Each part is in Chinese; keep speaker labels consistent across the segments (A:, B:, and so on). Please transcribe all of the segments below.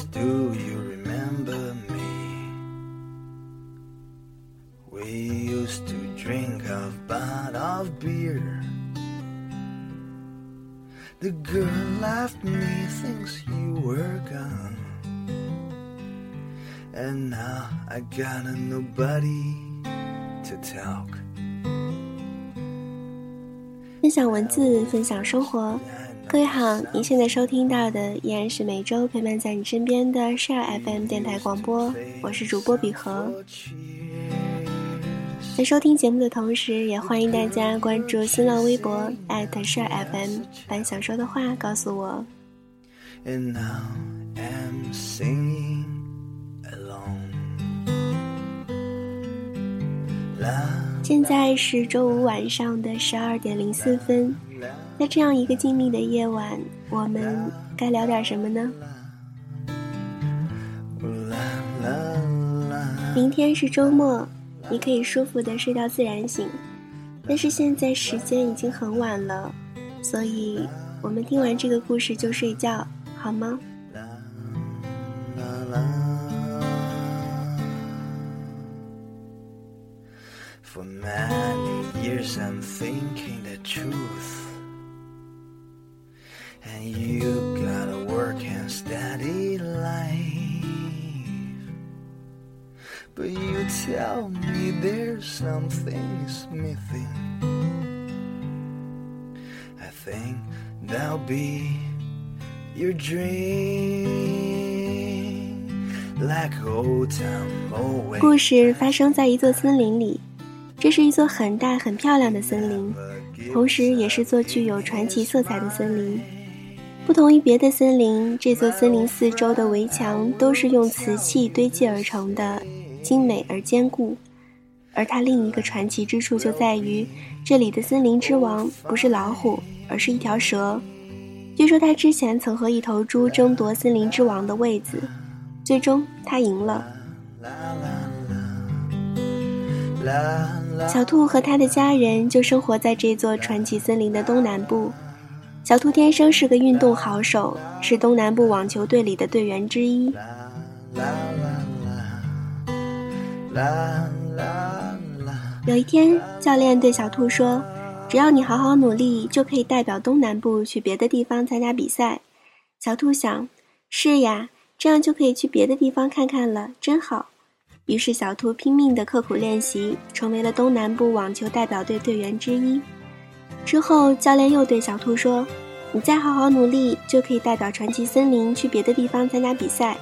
A: friends, do you remember me? We used to drink a pot of beer. The girl left me thinks you were gone. And now I got a nobody to talk.
B: 分享文字，分享生活。 各位好，您现在收听到的依然是每周陪伴在你身边的 Share FM 电台广播，我是主播比和。在收听节目的同时，也欢迎大家关注新浪微博 @Share FM，把你想说的话告诉我。
A: And now I'm singing alone.
B: 现在是周五晚上的十二点零四分，在这样一个静谧的夜晚，我们该聊点什么呢？明天是周末，你可以舒服的睡到自然醒。但是现在时间已经很晚了，所以我们听完这个故事就睡觉，好吗
A: ？For many years I'm thinking the truth. And you gotta work and steady life. But you tell me there's something's missing. I think that'll be your dream. Like old time always.
B: 故事发生在一座森林里，这是一座很大很漂亮的森林，同时也是座具有传奇色彩的森林。不同于别的森林，这座森林四周的围墙都是用瓷器堆积而成的，精美而坚固。而它另一个传奇之处就在于，这里的森林之王不是老虎，而是一条蛇。据说他之前曾和一头猪争夺森林之王的位子，最终他赢了。小兔和他的家人就生活在这座传奇森林的东南部。小兔天生是个运动好手，是东南部网球队里的队员之一。有一天，教练对小兔说：“只要你好好努力，就可以代表东南部去别的地方参加比赛。”小兔想：“是呀，这样就可以去别的地方看看了，真好。”于是，小兔拼命地刻苦练习，成为了东南部网球代表队队员之一。之后，教练又对小兔说：“你再好好努力，就可以代表传奇森林去别的地方参加比赛。”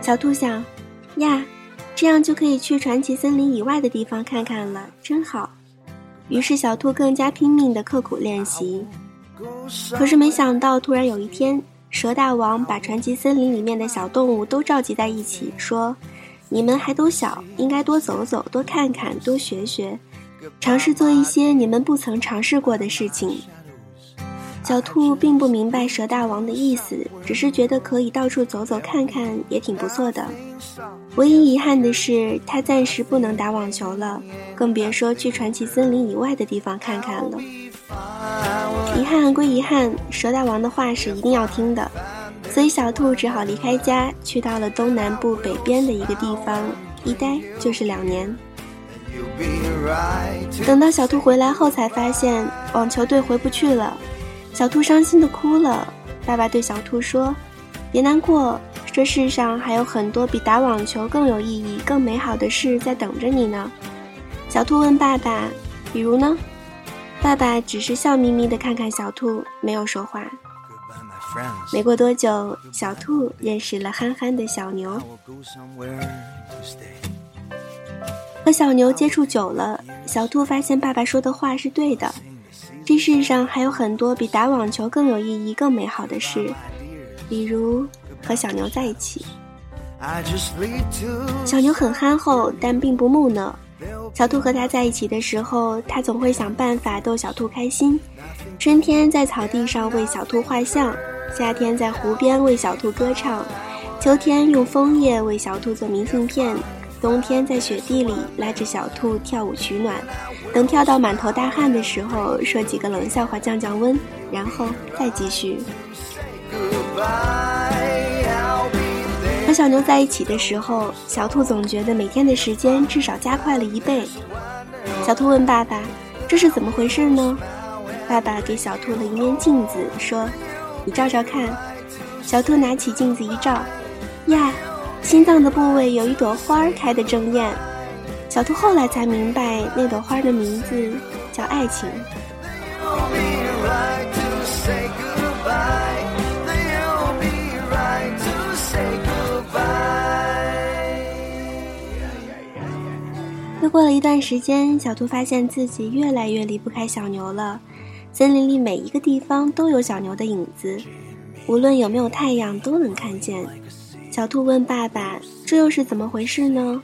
B: 小兔想：“呀，这样就可以去传奇森林以外的地方看看了，真好。”于是，小兔更加拼命地刻苦练习。可是，没想到，突然有一天，蛇大王把传奇森林里面的小动物都召集在一起，说：“你们还都小，应该多走走，多看看，多学学，尝试做一些你们不曾尝试过的事情。”小兔并不明白蛇大王的意思，只是觉得可以到处走走看看也挺不错的。唯一遗憾的是，他暂时不能打网球了，更别说去传奇森林以外的地方看看了。遗憾归遗憾，蛇大王的话是一定要听的，所以小兔只好离开家，去到了东南部北边的一个地方，一待就是两年。等到小兔回来后，才发现网球队回不去了。小兔伤心的哭了。爸爸对小兔说：“别难过，这世上还有很多比打网球更有意义、更美好的事在等着你呢。”小兔问爸爸：“比如呢？”爸爸只是笑眯眯的看看小兔，没有说话。没过多久，小兔认识了憨憨的小牛和小牛接触久了，小兔发现爸爸说的话是对的。这世上还有很多比打网球更有意义、更美好的事，比如和小牛在一起。小牛很憨厚，但并不木讷。小兔和他在一起的时候，他总会想办法逗小兔开心。春天在草地上为小兔画像，夏天在湖边为小兔歌唱，秋天用枫叶为小兔做明信片，冬天在雪地里拉着小兔跳舞取暖。等跳到满头大汗的时候，说几个冷笑话降降温，然后再继续。和小牛在一起的时候，小兔总觉得每天的时间至少加快了一倍。小兔问爸爸：“这是怎么回事呢？”爸爸给小兔了一面镜子，说：“你照照看。”小兔拿起镜子一照，呀，心脏的部位有一朵花儿开得正艳。小兔后来才明白，那朵花的名字叫爱情。又过了一段时间，小兔发现自己越来越离不开小牛了。森林里每一个地方都有小牛的影子，无论有没有太阳都能看见。小兔问爸爸：“这又是怎么回事呢？”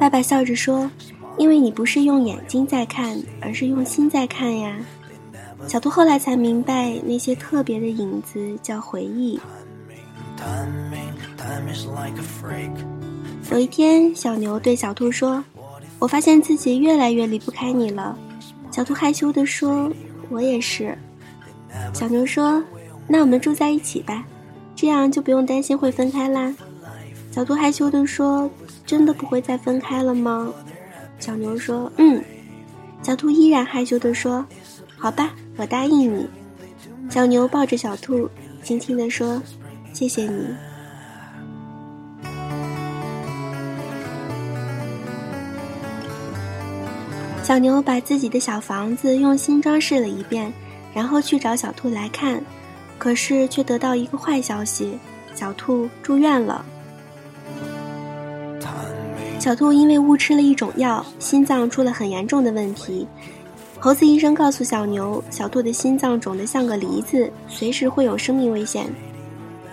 B: 爸爸笑着说：“因为你不是用眼睛在看，而是用心在看呀。”小兔后来才明白，那些特别的影子叫回忆。有一天，小牛对小兔说：“我发现自己越来越离不开你了。”小兔害羞地说：“我也是。”小牛说：“那我们住在一起吧，这样就不用担心会分开啦。”小兔害羞地说：“真的不会再分开了吗？”小牛说：“嗯。”小兔依然害羞地说：“好吧。”我答应你，小牛抱着小兔，轻轻地说：“谢谢你。”小牛把自己的小房子用心装饰了一遍，然后去找小兔来看，可是却得到一个坏消息：小兔住院了。小兔因为误吃了一种药，心脏出了很严重的问题。猴子医生告诉小牛，小兔的心脏肿得像个梨子，随时会有生命危险。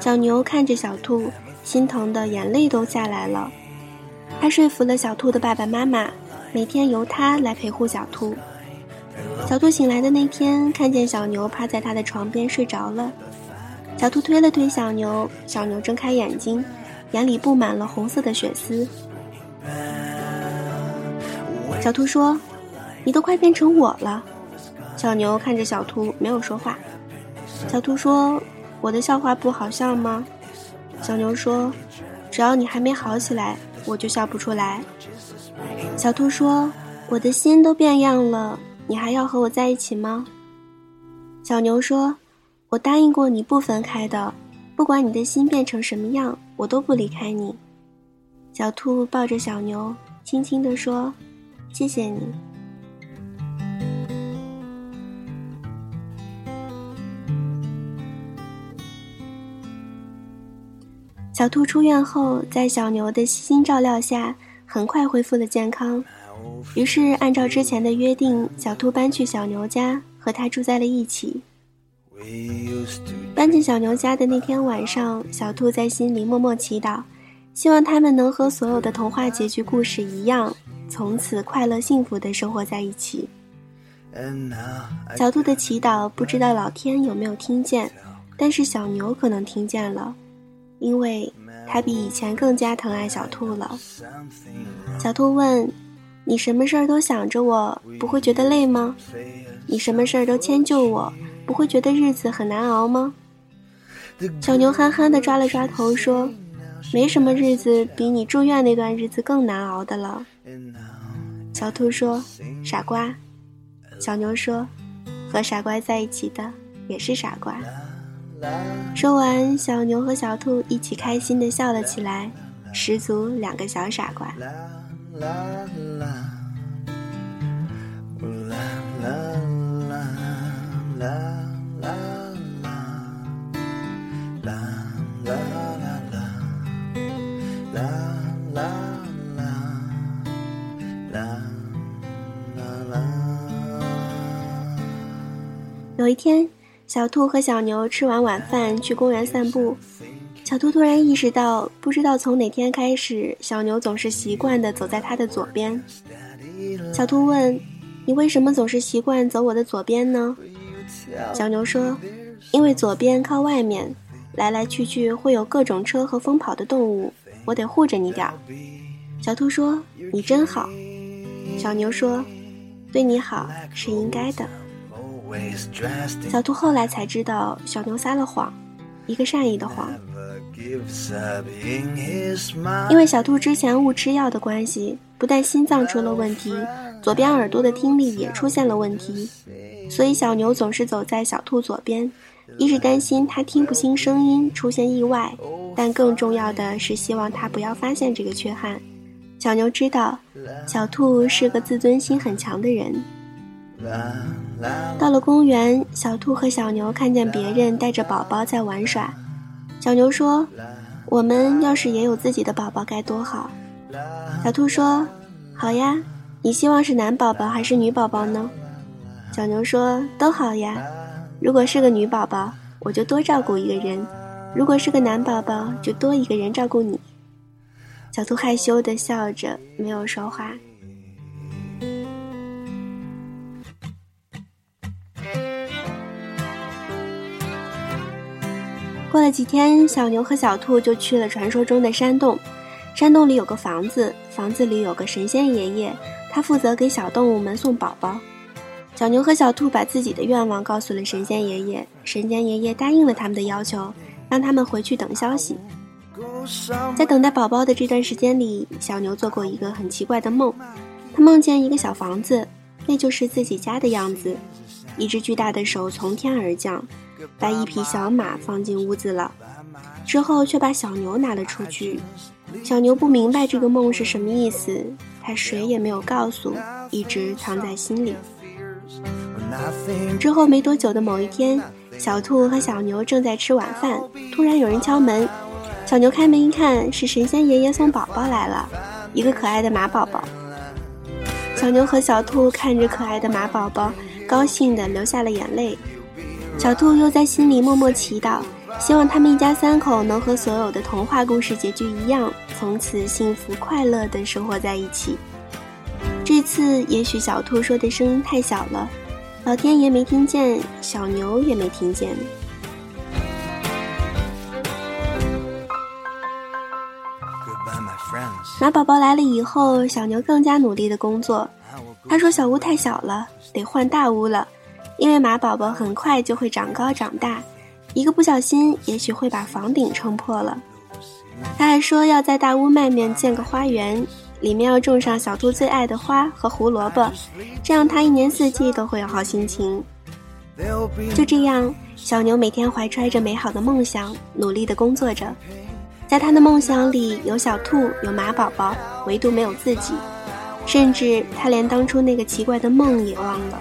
B: 小牛看着小兔，心疼的眼泪都下来了。他说服了小兔的爸爸妈妈，每天由他来陪护小兔。小兔醒来的那天，看见小牛趴在他的床边睡着了。小兔推了推小牛，小牛睁开眼睛，眼里布满了红色的血丝。小兔说。你都快变成我了，小牛看着小兔，没有说话。小兔说：“我的笑话不好笑吗？”小牛说：“只要你还没好起来，我就笑不出来。”小兔说：“我的心都变样了，你还要和我在一起吗？”小牛说：“我答应过你不分开的，不管你的心变成什么样，我都不离开你。”小兔抱着小牛，轻轻地说：“谢谢你。”小兔出院后，在小牛的悉心照料下，很快恢复了健康。于是，按照之前的约定，小兔搬去小牛家，和他住在了一起。搬进小牛家的那天晚上，小兔在心里默默祈祷，希望他们能和所有的童话结局故事一样，从此快乐幸福的生活在一起。小兔的祈祷不知道老天有没有听见，但是小牛可能听见了。因为他比以前更加疼爱小兔了。小兔问：“你什么事儿都想着我，不会觉得累吗？你什么事儿都迁就我，不会觉得日子很难熬吗？”小牛憨憨地抓了抓头说：“没什么日子比你住院那段日子更难熬的了。”小兔说：“傻瓜。”小牛说：“和傻瓜在一起的也是傻瓜。”说完，小牛和小兔一起开心地笑了起来，十足两个小傻瓜。
A: 啦啦，啦啦啦啦啦啦，啦啦啦啦啦啦啦。
B: 有一天，小兔和小牛吃完晚饭，去公园散步。小兔突然意识到，不知道从哪天开始，小牛总是习惯的走在它的左边。小兔问：“你为什么总是习惯走我的左边呢？”小牛说：“因为左边靠外面，来来去去会有各种车和疯跑的动物，我得护着你点儿。”小兔说：“你真好。”小牛说：“对你好是应该的。”小兔后来才知道，小牛撒了谎，一个善意的谎。因为小兔之前误吃药的关系，不但心脏出了问题，左边耳朵的听力也出现了问题，所以小牛总是走在小兔左边，一是担心它听不清声音出现意外，但更重要的是希望它不要发现这个缺憾。小牛知道，小兔是个自尊心很强的人。到了公园，小兔和小牛看见别人带着宝宝在玩耍。小牛说：“我们要是也有自己的宝宝该多好。”小兔说：“好呀，你希望是男宝宝还是女宝宝呢？”小牛说：“都好呀。如果是个女宝宝，我就多照顾一个人；如果是个男宝宝，就多一个人照顾你。”小兔害羞的笑着，没有说话。过了几天，小牛和小兔就去了传说中的山洞。山洞里有个房子，房子里有个神仙爷爷，他负责给小动物们送宝宝。小牛和小兔把自己的愿望告诉了神仙爷爷，神仙爷爷答应了他们的要求，让他们回去等消息。在等待宝宝的这段时间里，小牛做过一个很奇怪的梦，他梦见一个小房子，那就是自己家的样子，一只巨大的手从天而降。把一匹小马放进屋子了，之后却把小牛拿了出去。小牛不明白这个梦是什么意思，他谁也没有告诉，一直藏在心里。之后没多久的某一天，小兔和小牛正在吃晚饭，突然有人敲门。小牛开门一看，是神仙爷爷送宝宝来了，一个可爱的马宝宝。小牛和小兔看着可爱的马宝宝，高兴地流下了眼泪。小兔又在心里默默祈祷，希望他们一家三口能和所有的童话故事结局一样，从此幸福快乐地生活在一起。这次也许小兔说的声音太小了，老天爷没听见，小牛也没听见。马宝宝来了以后，小牛更加努力的工作。他说：“小屋太小了，得换大屋了。”因为马宝宝很快就会长高长大，一个不小心，也许会把房顶撑破了。他还说要在大屋外面建个花园，里面要种上小兔最爱的花和胡萝卜，这样他一年四季都会有好心情。就这样，小牛每天怀揣着美好的梦想，努力的工作着。在他的梦想里，有小兔，有马宝宝，唯独没有自己，甚至他连当初那个奇怪的梦也忘了。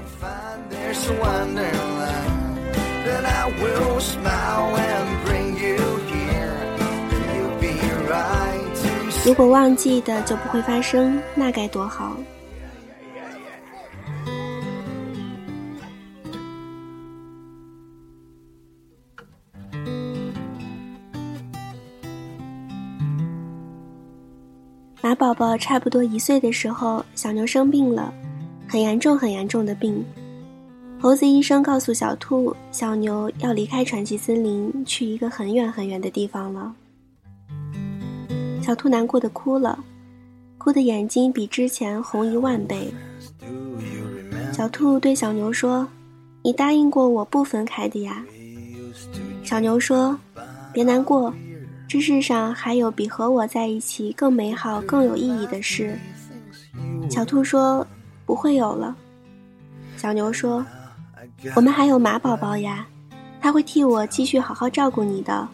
B: 如果忘记的就不会发生，那该多好。马宝宝差不多一岁的时候，小牛生病了，很严重、很严重的病。猴子医生告诉小兔、小牛要离开传奇森林，去一个很远很远的地方了。小兔难过的哭了，哭的眼睛比之前红一万倍。小兔对小牛说：“你答应过我不分开的呀。”小牛说：“别难过，这世上还有比和我在一起更美好、更有意义的事。”小兔说：“不会有了。”小牛说。我们还有马宝宝呀，他会替我继续好好照顾你的，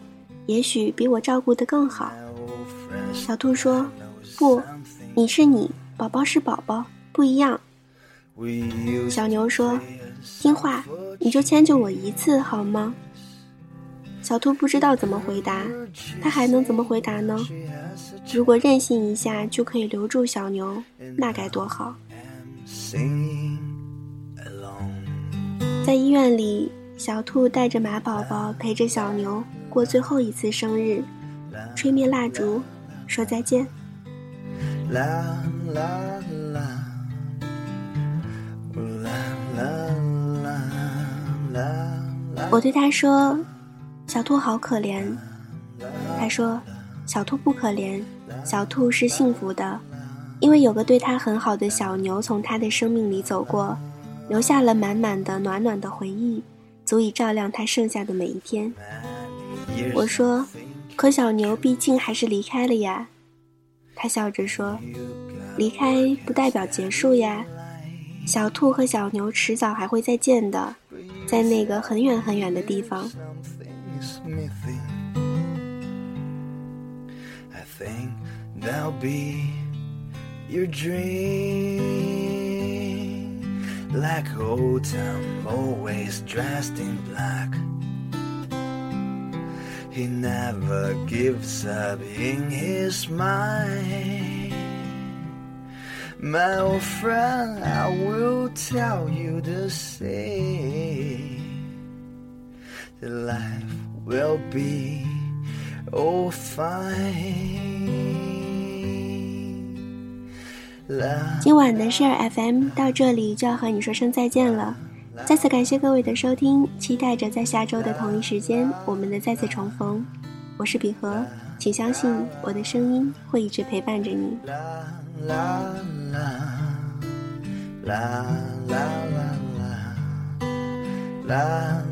B: 也许比我照顾的更好。小兔说：“不，你是你，宝宝是宝宝，不一样。”小牛说：“听话，你就迁就我一次好吗？”小兔不知道怎么回答，他还能怎么回答呢？如果任性一下就可以留住小牛，那该多好。在医院里，小兔带着马宝宝陪着小牛过最后一次生日，吹灭蜡烛，说再见。啦啦啦，啦啦啦啦我对他说：“小兔好可怜。”他说：“小兔不可怜，小兔是幸福的，因为有个对他很好的小牛从他的生命里走过。”留下了满满的暖暖的回忆，足以照亮他剩下的每一天。我说：“可小牛毕竟还是离开了呀。他笑着说：“离开不代表结束呀，小兔和小牛迟早还会再见的，在那个很远很远的地方。”
A: He never gives up in his mind. My old friend, I will tell you the same. The life will be all fine.
B: 今晚的 Share FM 到这里就要和你说声再见了。再次感谢各位的收听，期待着在下周的同一时间我们的再次重逢。我是比和，请相信我的声音会一直陪伴着你。啦啦啦